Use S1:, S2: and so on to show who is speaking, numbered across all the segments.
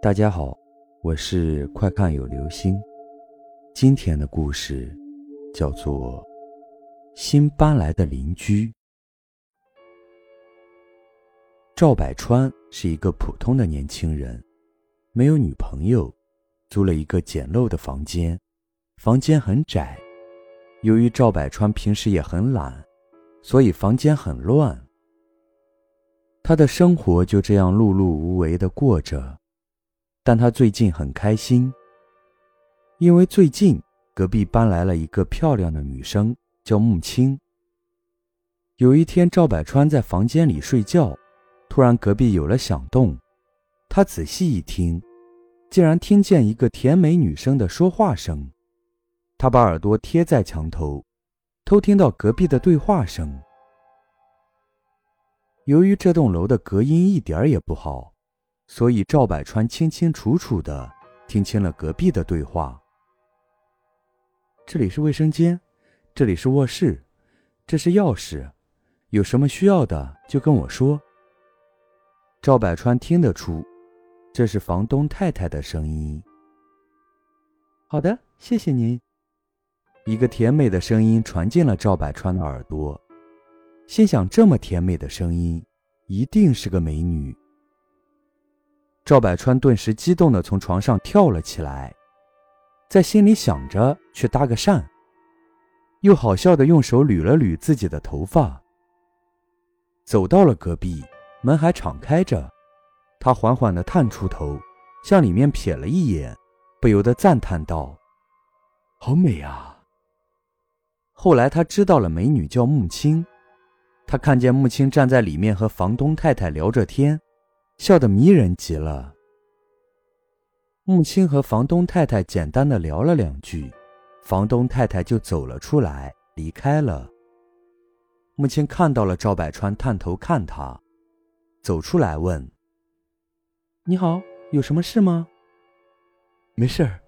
S1: 大家好，我是快看有流星。今天的故事叫做《新搬来的邻居》。赵百川是一个普通的年轻人，没有女朋友，租了一个简陋的房间，房间很窄。由于赵百川平时也很懒，所以房间很乱。他的生活就这样碌碌无为的过着。但他最近很开心，因为最近隔壁搬来了一个漂亮的女生，叫木青。有一天，赵百川在房间里睡觉，突然隔壁有了响动，他仔细一听，竟然听见一个甜美女生的说话声。他把耳朵贴在墙头，偷听到隔壁的对话声。由于这栋楼的隔音一点也不好。所以赵百川清清楚楚的听清了隔壁的对话。这里是卫生间，这里是卧室，这是钥匙，有什么需要的就跟我说。赵百川听得出，这是房东太太的声音。好的，谢谢您。一个甜美的声音传进了赵百川的耳朵，心想：这么甜美的声音，一定是个美女。赵百川顿时激动地从床上跳了起来，在心里想着去搭个讪，又好笑地用手捋了捋自己的头发。走到了隔壁，门还敞开着，他缓缓地探出头，向里面瞥了一眼，不由得赞叹道：“好美啊！”后来他知道了美女叫木青，他看见木青站在里面和房东太太聊着天。笑得迷人极了。木青和房东太太简单的聊了两句，房东太太就走了出来，离开了。木青看到了赵百川，探头看他，走出来问：“你好，有什么事吗？”“没事儿，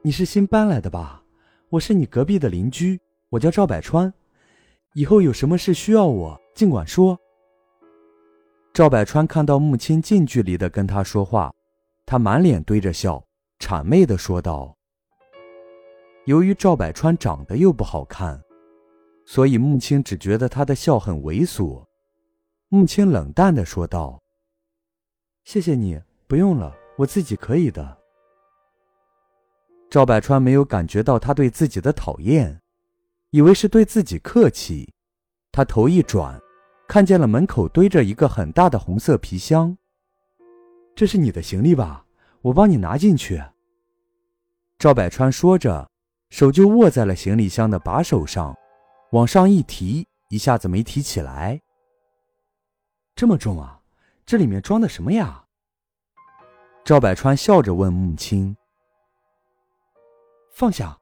S1: 你是新搬来的吧？我是你隔壁的邻居，我叫赵百川。以后有什么事需要我，尽管说。”赵百川看到穆青近距离的跟他说话，他满脸堆着笑，谄媚的说道：“由于赵百川长得又不好看，所以穆青只觉得他的笑很猥琐。”穆青冷淡的说道：“谢谢你，不用了，我自己可以的。”赵百川没有感觉到他对自己的讨厌，以为是对自己客气，他头一转。看见了门口堆着一个很大的红色皮箱，这是你的行李吧？我帮你拿进去。赵百川说着，手就握在了行李箱的把手上，往上一提，一下子没提起来。这么重啊！这里面装的什么呀？赵百川笑着问木青：“放下，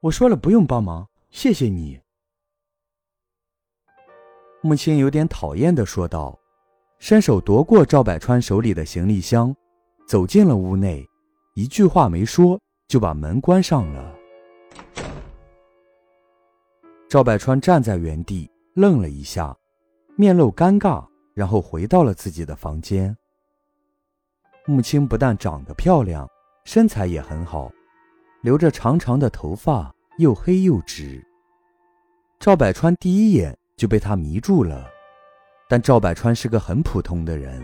S1: 我说了不用帮忙，谢谢你。”木青有点讨厌的说道，伸手夺过赵百川手里的行李箱，走进了屋内，一句话没说就把门关上了。赵百川站在原地愣了一下，面露尴尬，然后回到了自己的房间。木青不但长得漂亮，身材也很好，留着长长的头发，又黑又直。赵百川第一眼。就被他迷住了，但赵百川是个很普通的人，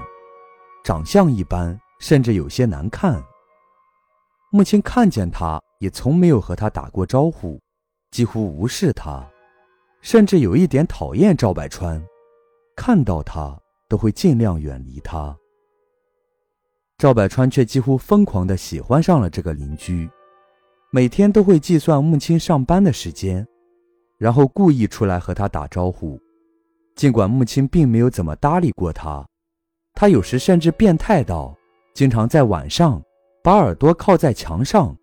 S1: 长相一般，甚至有些难看。木青看见他，也从没有和他打过招呼，几乎无视他，甚至有一点讨厌赵百川，看到他都会尽量远离他。赵百川却几乎疯狂地喜欢上了这个邻居，每天都会计算木青上班的时间。然后故意出来和他打招呼，尽管木青并没有怎么搭理过他，他有时甚至变态到经常在晚上把耳朵靠在墙上，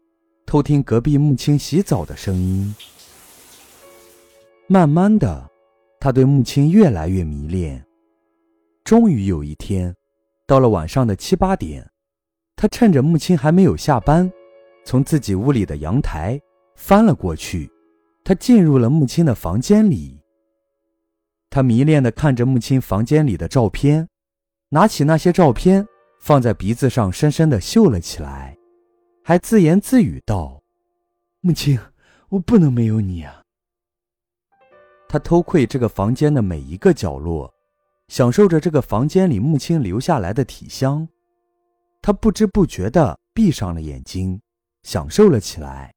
S1: 偷听隔壁木青洗澡的声音。慢慢的，他对木青越来越迷恋。终于有一天，到了晚上的七八点，他趁着木青还没有下班，从自己屋里的阳台翻了过去。他进入了木青的房间里。他迷恋地看着木青房间里的照片，拿起那些照片，放在鼻子上深深的嗅了起来，还自言自语道：“
S2: 母亲，我不能没有你啊。”
S1: 他偷窥这个房间的每一个角落，享受着这个房间里母亲留下来的体香。他不知不觉地闭上了眼睛，享受了起来。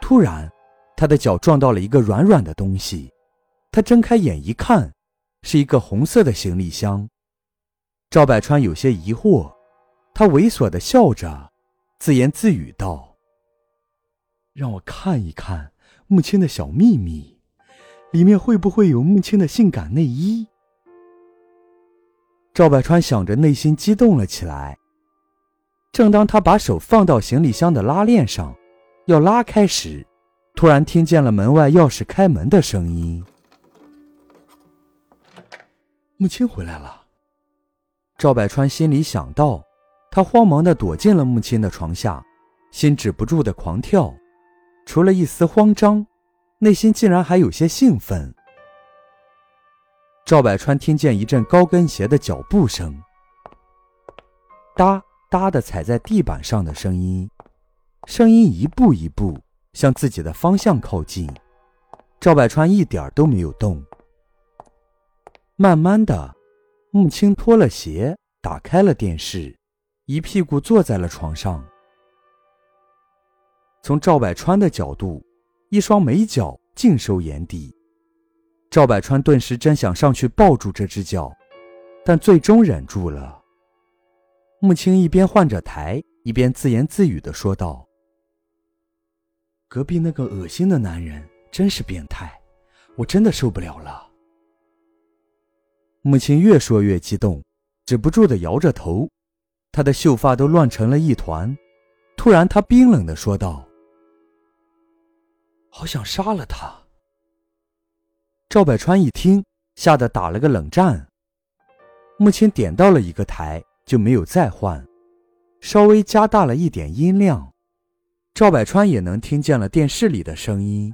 S1: 突然，他的脚撞到了一个软软的东西，他睁开眼一看，是一个红色的行李箱。赵百川有些疑惑，他猥琐地笑着，自言自语道：“
S2: 让我看一看木青的小秘密。”里面会不会有木青的性感内衣？
S1: 赵百川想着，内心激动了起来。正当他把手放到行李箱的拉链上，要拉开时，突然听见了门外钥匙开门的声音。
S2: 母亲回来了。
S1: 赵百川心里想到，他慌忙的躲进了母亲的床下，心止不住的狂跳，除了一丝慌张。内心竟然还有些兴奋。赵百川听见一阵高跟鞋的脚步声，哒哒的踩在地板上的声音，声音一步一步向自己的方向靠近。赵百川一点都没有动。慢慢的，穆青脱了鞋，打开了电视，一屁股坐在了床上。从赵百川的角度。一双美脚尽收眼底，赵百川顿时真想上去抱住这只脚，但最终忍住了。穆青一边换着台，一边自言自语的说道：“
S2: 隔壁那个恶心的男人真是变态，我真的受不了了。”
S1: 母亲越说越激动，止不住的摇着头，她的秀发都乱成了一团。突然，她冰冷的说道。
S2: 好想杀了他！
S1: 赵百川一听，吓得打了个冷战。母亲点到了一个台，就没有再换，稍微加大了一点音量，赵百川也能听见了电视里的声音。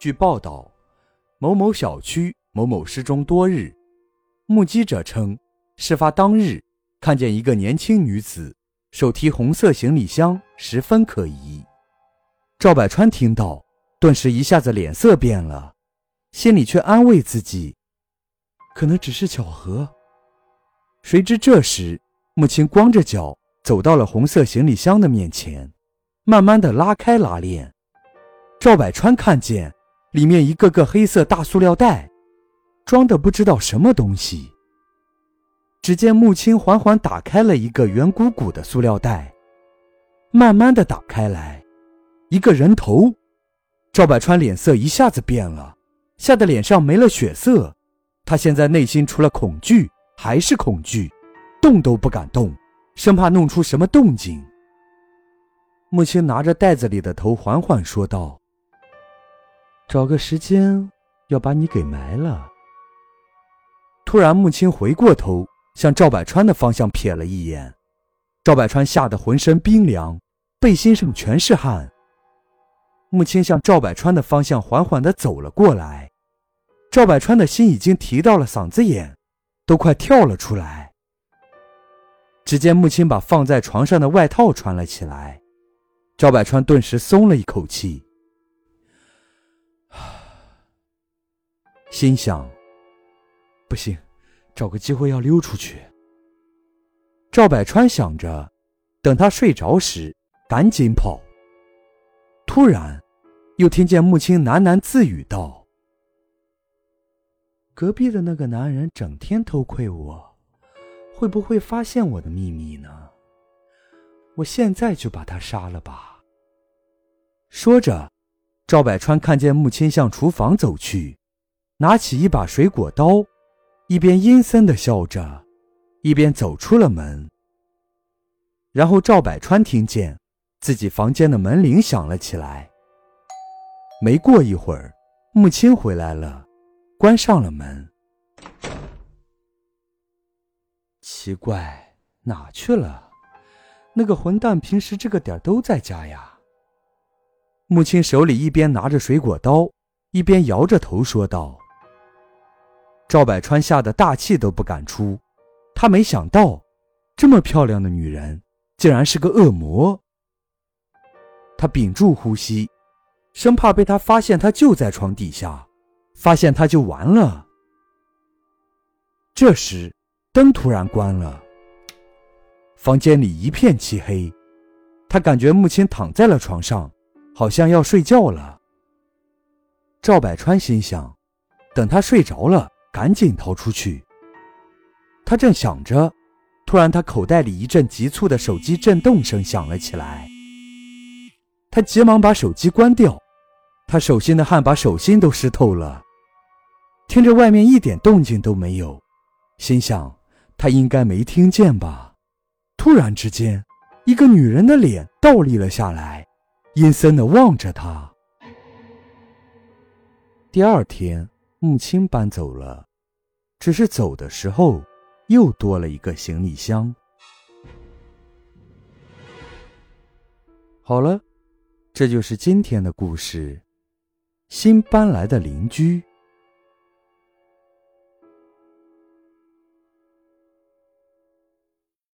S1: 据报道，某某小区某某失踪多日，目击者称，事发当日看见一个年轻女子手提红色行李箱，十分可疑。赵百川听到，顿时一下子脸色变了，心里却安慰自己，
S2: 可能只是巧合。
S1: 谁知这时，母亲光着脚走到了红色行李箱的面前，慢慢的拉开拉链。赵百川看见里面一个个黑色大塑料袋，装的不知道什么东西。只见木青缓缓打开了一个圆鼓鼓的塑料袋，慢慢的打开来。一个人头，赵百川脸色一下子变了，吓得脸上没了血色。他现在内心除了恐惧还是恐惧，动都不敢动，生怕弄出什么动静。母亲拿着袋子里的头，缓缓说道：“找个时间要把你给埋了。”突然，母亲回过头，向赵百川的方向瞥了一眼。赵百川吓得浑身冰凉，背心上全是汗。母亲向赵百川的方向缓缓地走了过来，赵百川的心已经提到了嗓子眼，都快跳了出来。只见母亲把放在床上的外套穿了起来，赵百川顿时松了一口气，心想：不行，找个机会要溜出去。赵百川想着，等他睡着时，赶紧跑。突然，又听见母亲喃喃自语道：“
S2: 隔壁的那个男人整天偷窥我，会不会发现我的秘密呢？我现在就把他杀了吧。”
S1: 说着，赵百川看见母亲向厨房走去，拿起一把水果刀，一边阴森的笑着，一边走出了门。然后赵百川听见。自己房间的门铃响了起来。没过一会儿，母亲回来了，关上了门。奇怪，哪去了？那个混蛋平时这个点都在家呀。母亲手里一边拿着水果刀，一边摇着头说道。赵百川吓得大气都不敢出，他没想到这么漂亮的女人，竟然是个恶魔。他屏住呼吸，生怕被他发现他就在床底下，发现他就完了。这时，灯突然关了，房间里一片漆黑。他感觉母亲躺在了床上，好像要睡觉了。赵百川心想，等他睡着了，赶紧逃出去。他正想着，突然他口袋里一阵急促的手机震动声响了起来。他急忙把手机关掉，他手心的汗把手心都湿透了。听着外面一点动静都没有，心想他应该没听见吧。突然之间。一个女人的脸倒立了下来，阴森的望着他。第二天，木青搬走了，只是走的时候又多了一个行李箱。好了，这就是今天的故事。新搬来的邻居。